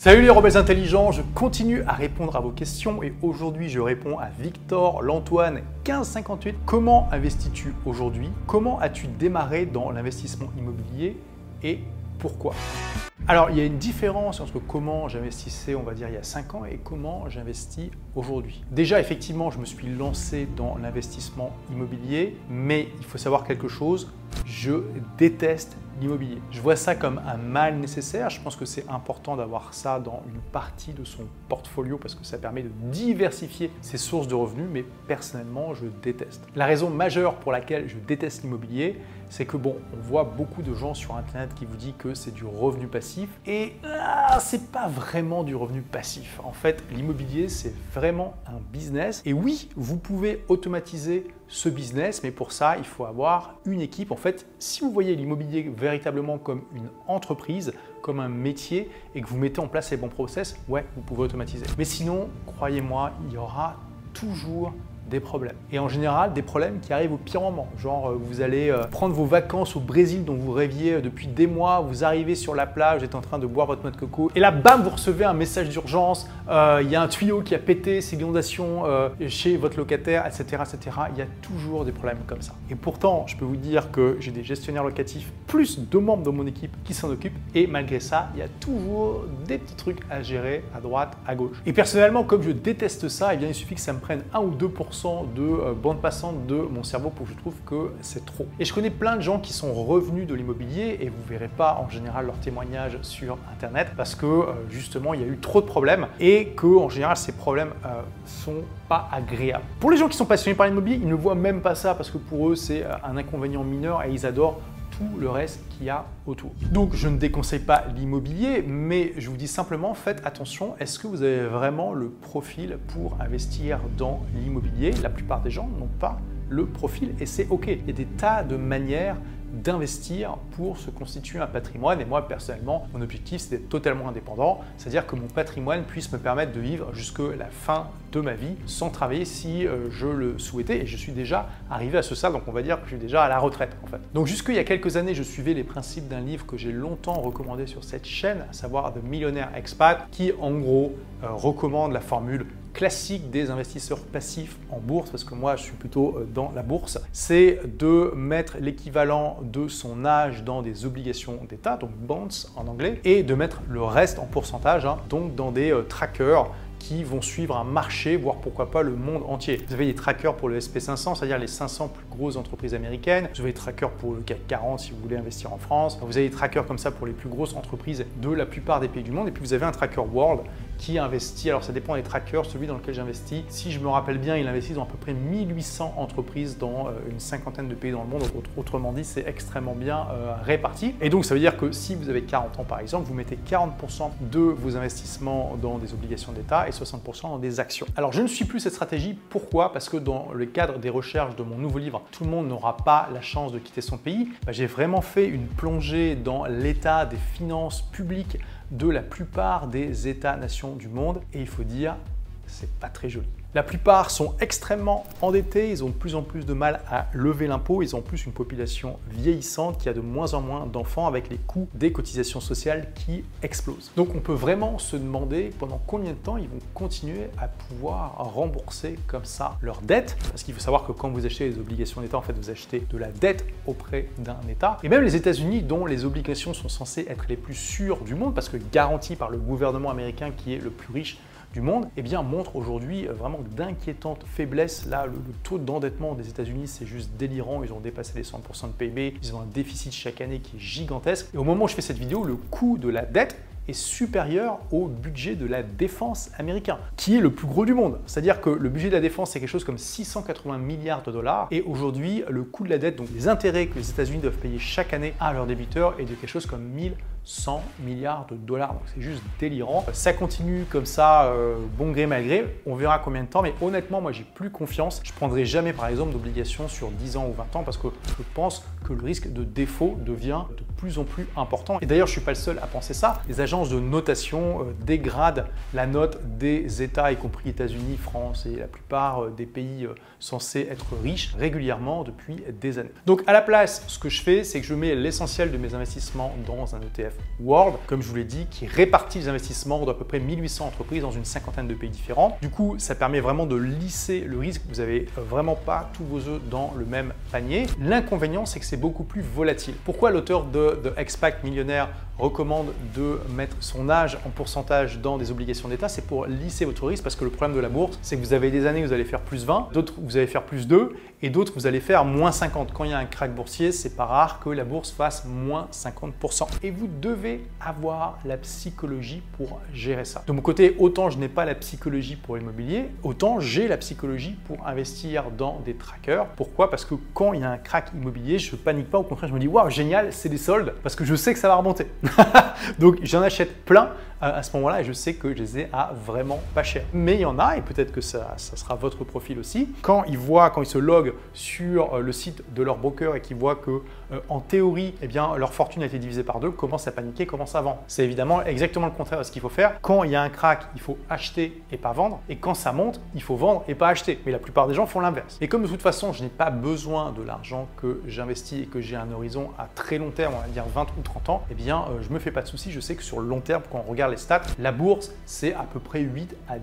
Salut les rebelles intelligents, je continue à répondre à vos questions et aujourd'hui je réponds à Victor, l'Antoine 1558. Comment investis-tu aujourd'hui? Comment as-tu démarré dans l'investissement immobilier et pourquoi? Alors, il y a une différence entre comment j'investissais, on va dire, il y a 5 ans et comment j'investis aujourd'hui. Déjà, effectivement, je me suis lancé dans l'investissement immobilier, mais il faut savoir quelque chose, je déteste Je vois ça comme un mal nécessaire. Je pense que c'est important d'avoir ça dans une partie de son portfolio parce que ça permet de diversifier ses sources de revenus, mais personnellement, je déteste. La raison majeure pour laquelle je déteste l'immobilier, c'est que bon, on voit beaucoup de gens sur internet qui vous disent que c'est du revenu passif et c'est pas vraiment du revenu passif. En fait, l'immobilier c'est vraiment un business et oui, vous pouvez automatiser ce business, mais pour ça, il faut avoir une équipe. En fait, si vous voyez l'immobilier véritablement comme une entreprise, comme un métier et que vous mettez en place les bons process, ouais, vous pouvez automatiser. Mais sinon, croyez-moi, il y aura toujours des problèmes. Et en général, des problèmes qui arrivent au pire moment. Genre, euh, vous allez euh, prendre vos vacances au Brésil dont vous rêviez euh, depuis des mois, vous arrivez sur la plage, vous êtes en train de boire votre noix de coco, et là, bam, vous recevez un message d'urgence, il y a un tuyau qui a pété, c'est l'inondation chez votre locataire, etc., etc. Il y a toujours des problèmes comme ça. Et pourtant, je peux vous dire que j'ai des gestionnaires locatifs, plus deux membres de mon équipe qui s'en occupent, et malgré ça, il y a toujours des petits trucs à gérer à droite, à gauche. Et personnellement, comme je déteste ça, eh bien, il suffit que ça me prenne 1 ou 2% de euh, bande passante de mon cerveau pour que je trouve que c'est trop. Et je connais plein de gens qui sont revenus de l'immobilier et vous verrez pas en général leurs témoignages sur internet parce que euh, justement il y a eu trop de problèmes et que en général ces problèmes euh, sont pas agréables. Pour les gens qui sont passionnés par l'immobilier, ils ne voient même pas ça parce que pour eux c'est un inconvénient mineur et ils adorent le reste qu'il y a autour. Donc je ne déconseille pas l'immobilier, mais je vous dis simplement faites attention, est-ce que vous avez vraiment le profil pour investir dans l'immobilier? La plupart des gens n'ont pas le profil et c'est ok. Il y a des tas de manières d'investir pour se constituer un patrimoine. Et moi, personnellement, mon objectif, c'est d'être totalement indépendant, c'est-à-dire que mon patrimoine puisse me permettre de vivre jusque la fin de ma vie sans travailler si euh, je le souhaitais. Et je suis déjà arrivé à ce stade, donc on va dire que je suis déjà à la retraite en fait. Donc jusqu'il y a quelques années, je suivais les principes d'un livre que j'ai longtemps recommandé sur cette chaîne, à savoir The Millionaire Expat, qui en gros euh, recommande la formule classique des investisseurs passifs en bourse, parce que moi je suis plutôt euh, dans la bourse, c'est de mettre l'équivalent de son âge dans des obligations d'État, donc bonds en anglais, et de mettre le reste en pourcentage, hein, donc dans des euh, trackers qui vont suivre un marché, voire pourquoi pas le monde entier. Vous avez des trackers pour le SP500, c'est-à-dire les 500 plus grosses entreprises américaines. Vous avez des trackers pour le CAC 40 si vous voulez investir en France. Vous avez des trackers comme ça pour les plus grosses entreprises de la plupart des pays du monde. Et puis vous avez un tracker World qui investit, alors ça dépend des trackers, celui dans lequel j'investis, si je me rappelle bien, il investit dans à peu près 1800 entreprises dans euh, une cinquantaine de pays dans le monde, autrement dit, c'est extrêmement bien euh, réparti. Et donc ça veut dire que si vous avez 40 ans par exemple, vous mettez 40% de vos investissements dans des obligations d'État et 60% dans des actions. Alors je ne suis plus cette stratégie, pourquoi? Parce que dans le cadre des recherches de mon nouveau livre, Tout le monde n'aura pas la chance de quitter son pays, bah, j'ai vraiment fait une plongée dans l'état des finances publiques de la plupart des États-nations du monde et il faut dire, c'est pas très joli. La plupart sont extrêmement endettés, ils ont de plus en plus de mal à lever l'impôt, ils ont en plus une population vieillissante qui a de moins en moins d'enfants avec les coûts des cotisations sociales qui explosent. Donc on peut vraiment se demander pendant combien de temps ils vont continuer à pouvoir rembourser comme ça leurs dettes, parce qu'il faut savoir que quand vous achetez des obligations d'État, en fait vous achetez de la dette auprès d'un État. Et même les États-Unis, dont les obligations sont censées être les plus sûres du monde, parce que garanties par le gouvernement américain qui est le plus riche du monde, eh bien, montre aujourd'hui euh, vraiment d'inquiétantes faiblesses. Là, le, taux d'endettement des États-Unis, c'est juste délirant. Ils ont dépassé les 100% de PIB. Ils ont un déficit chaque année qui est gigantesque. Et au moment où je fais cette vidéo, le coût de la dette est supérieur au budget de la défense américain, qui est le plus gros du monde. C'est-à-dire que le budget de la défense, c'est quelque chose comme 680 milliards de dollars, et aujourd'hui, le coût de la dette, donc les intérêts que les États-Unis doivent payer chaque année à leurs débiteurs, est de quelque chose comme 1000 100 milliards de dollars. Donc c'est juste délirant. Ça continue comme ça, euh, bon gré mal gré. On verra combien de temps, mais honnêtement, moi j'ai plus confiance. Je prendrai jamais par exemple d'obligations sur 10 ans ou 20 ans parce que je pense que le risque de défaut devient de plus en plus important. Et d'ailleurs, je ne suis pas le seul à penser ça. Les agences de notation euh, dégradent la note des États, y compris États-Unis, France et la plupart euh, des pays euh, censés être riches régulièrement depuis des années. Donc à la place, ce que je fais, c'est que je mets l'essentiel de mes investissements dans un ETF World, comme je vous l'ai dit, qui répartit les investissements d'à peu près 1800 entreprises dans une cinquantaine de pays différents. Du coup, ça permet vraiment de lisser le risque. Vous n'avez vraiment pas tous vos œufs dans le même panier. L'inconvénient, c'est que c'est beaucoup plus volatile. Pourquoi l'auteur de, de Expact Millionnaire recommande de mettre son âge en pourcentage dans des obligations d'État, c'est pour lisser votre risque parce que le problème de la bourse, c'est que vous avez des années où vous allez faire plus 20, d'autres vous allez faire plus 2 et d'autres vous allez faire moins 50. Quand il y a un crack boursier, c'est pas rare que la bourse fasse moins 50%. Et vous devez avoir la psychologie pour gérer ça. De mon côté, autant je n'ai pas la psychologie pour l'immobilier, autant j'ai la psychologie pour investir dans des trackers. Pourquoi? Parce que quand il y a un crack immobilier, je panique pas, au contraire, je me dis waouh, génial, c'est des soldes parce que je sais que ça va remonter. Donc j'en achète plein à ce moment-là et je sais que je les ai à vraiment pas cher. Mais il y en a, et peut-être que ça, ça, sera votre profil aussi, quand ils voient, quand ils se loguent sur euh, le site de leur broker et qu'ils voient que euh, en théorie, eh bien, leur fortune a été divisée par deux, commencent à paniquer, commencent à vendre. C'est évidemment exactement le contraire de ce qu'il faut faire. Quand il y a un crack, il faut acheter et pas vendre. Et quand ça monte, il faut vendre et pas acheter. Mais la plupart des gens font l'inverse. Et comme de toute façon, je n'ai pas besoin de l'argent que j'investis et que j'ai un horizon à très long terme, on va dire 20 ou 30 ans, eh bien, euh, je me fais pas de soucis. Je sais que sur le long terme, quand on regarde les stats, la bourse, c'est à peu près 8 à 10%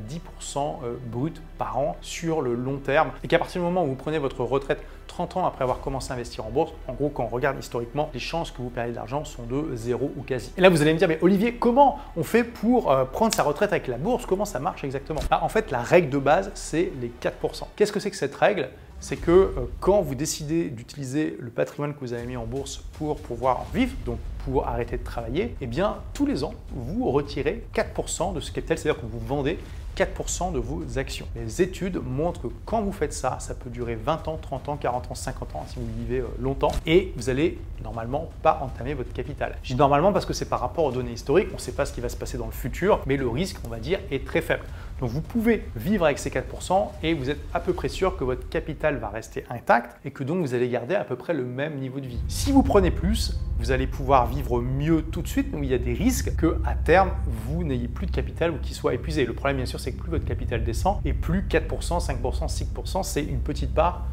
euh, brut par an sur le long terme. Et qu'à partir du moment où vous prenez votre retraite 30 ans après avoir commencé à investir en bourse, en gros, quand on regarde historiquement, les chances que vous perdiez de l'argent sont de zéro ou quasi. Et là, vous allez me dire, mais Olivier, comment on fait pour euh, prendre sa retraite avec la bourse? Comment ça marche exactement? Ah, En fait, la règle de base, c'est les 4%. Qu'est-ce que c'est que cette règle? C'est que euh, quand vous décidez d'utiliser le patrimoine que vous avez mis en bourse pour pouvoir vivre, donc pour arrêter de travailler, eh bien tous les ans, vous retirez 4% de ce capital, c'est-à-dire que vous vendez 4% de vos actions. Les études montrent que quand vous faites ça, ça peut durer 20 ans, 30 ans, 40 ans, 50 ans si vous vivez euh, longtemps et vous allez normalement pas entamer votre capital. Je dis normalement parce que c'est par rapport aux données historiques, on ne sait pas ce qui va se passer dans le futur, mais le risque, on va dire, est très faible. Donc vous pouvez vivre avec ces 4% et vous êtes à peu près sûr que votre capital va rester intact et que donc vous allez garder à peu près le même niveau de vie. Si vous prenez plus, vous allez pouvoir vivre mieux tout de suite, mais il y a des risques que à terme vous n'ayez plus de capital ou qu'il soit épuisé. Le problème bien sûr c'est que plus votre capital descend et plus 4%, 5%, 6%, c'est une petite part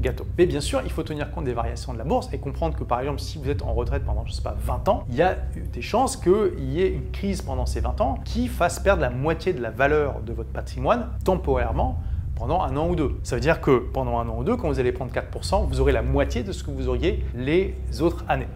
gâteau. Mais bien sûr, il faut tenir compte des variations de la bourse et comprendre que par exemple, si vous êtes en retraite pendant, je sais pas, 20 ans, il y a des chances qu'il y ait une crise pendant ces 20 ans qui fasse perdre la moitié de la valeur de votre patrimoine temporairement pendant un an ou deux. Ça veut dire que pendant un an ou deux, quand vous allez prendre 4%, vous aurez la moitié de ce que vous auriez les autres années.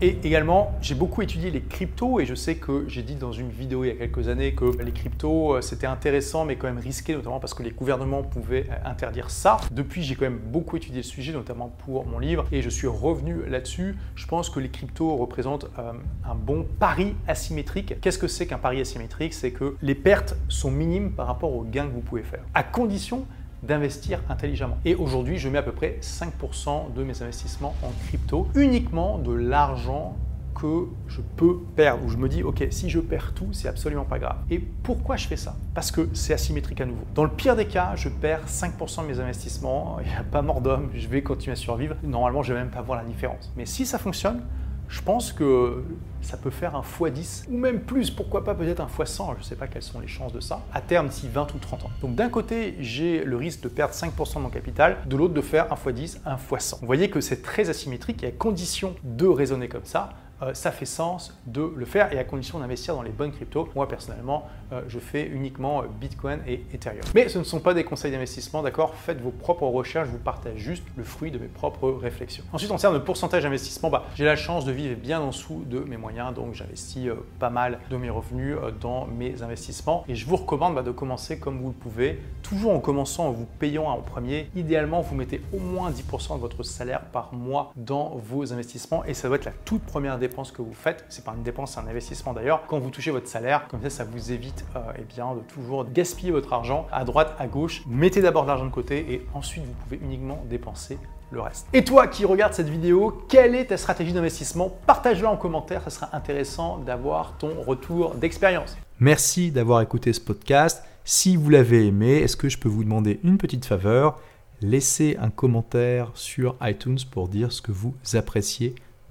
Et également, j'ai beaucoup étudié les cryptos et je sais que j'ai dit dans une vidéo il y a quelques années que les cryptos euh, c'était intéressant mais quand même risqué, notamment parce que les gouvernements pouvaient euh, interdire ça. Depuis, j'ai quand même beaucoup étudié le sujet, notamment pour mon livre, et je suis revenu là-dessus. Je pense que les cryptos représentent euh, un bon pari asymétrique. Qu'est-ce que c'est qu'un pari asymétrique? C'est que les pertes sont minimes par rapport aux gains que vous pouvez faire, à condition d'investir intelligemment. Et aujourd'hui, je mets à peu près 5% de mes investissements en crypto, uniquement de l'argent que je peux perdre, où je me dis, ok, si je perds tout, c'est absolument pas grave. Et pourquoi je fais ça? Parce que c'est asymétrique à nouveau. Dans le pire des cas, je perds 5% de mes investissements, il n'y a pas mort d'homme, je vais continuer à survivre. Normalement, je vais même pas voir la différence. Mais si ça fonctionne, je pense que ça peut faire un x10 ou même plus, pourquoi pas peut-être un x100, je ne sais pas quelles sont les chances de ça, à terme d'ici 20 ou 30 ans. Donc d'un côté, j'ai le risque de perdre 5% de mon capital, de l'autre de faire un x10, un x100. Vous voyez que c'est très asymétrique et à condition de raisonner comme ça, ça fait sens de le faire et à condition d'investir dans les bonnes cryptos. Moi personnellement, euh, je fais uniquement euh, Bitcoin et Ethereum. Mais ce ne sont pas des conseils d'investissement, d'accord? Faites vos propres recherches, je vous partage juste le fruit de mes propres réflexions. Ensuite, en termes de pourcentage d'investissement, bah, j'ai la chance de vivre bien en dessous de mes moyens, donc j'investis pas mal de mes revenus dans mes investissements et je vous recommande bah, de commencer comme vous le pouvez, toujours en commençant en vous payant en premier. Idéalement, vous mettez au moins 10% de votre salaire par mois dans vos investissements et ça doit être la toute première dépense que vous faites. C'est pas une dépense, c'est un investissement d'ailleurs. Quand vous touchez votre salaire, comme ça, ça vous évite euh, eh bien, de toujours gaspiller votre argent à droite, à gauche. Mettez d'abord de l'argent de côté et ensuite vous pouvez uniquement dépenser le reste. Et toi qui regardes cette vidéo, quelle est ta stratégie d'investissement? Partage-la en commentaire, ça sera intéressant d'avoir ton retour d'expérience. Merci d'avoir écouté ce podcast. Si vous l'avez aimé, est-ce que je peux vous demander une petite faveur? Laissez un commentaire sur iTunes pour dire ce que vous appréciez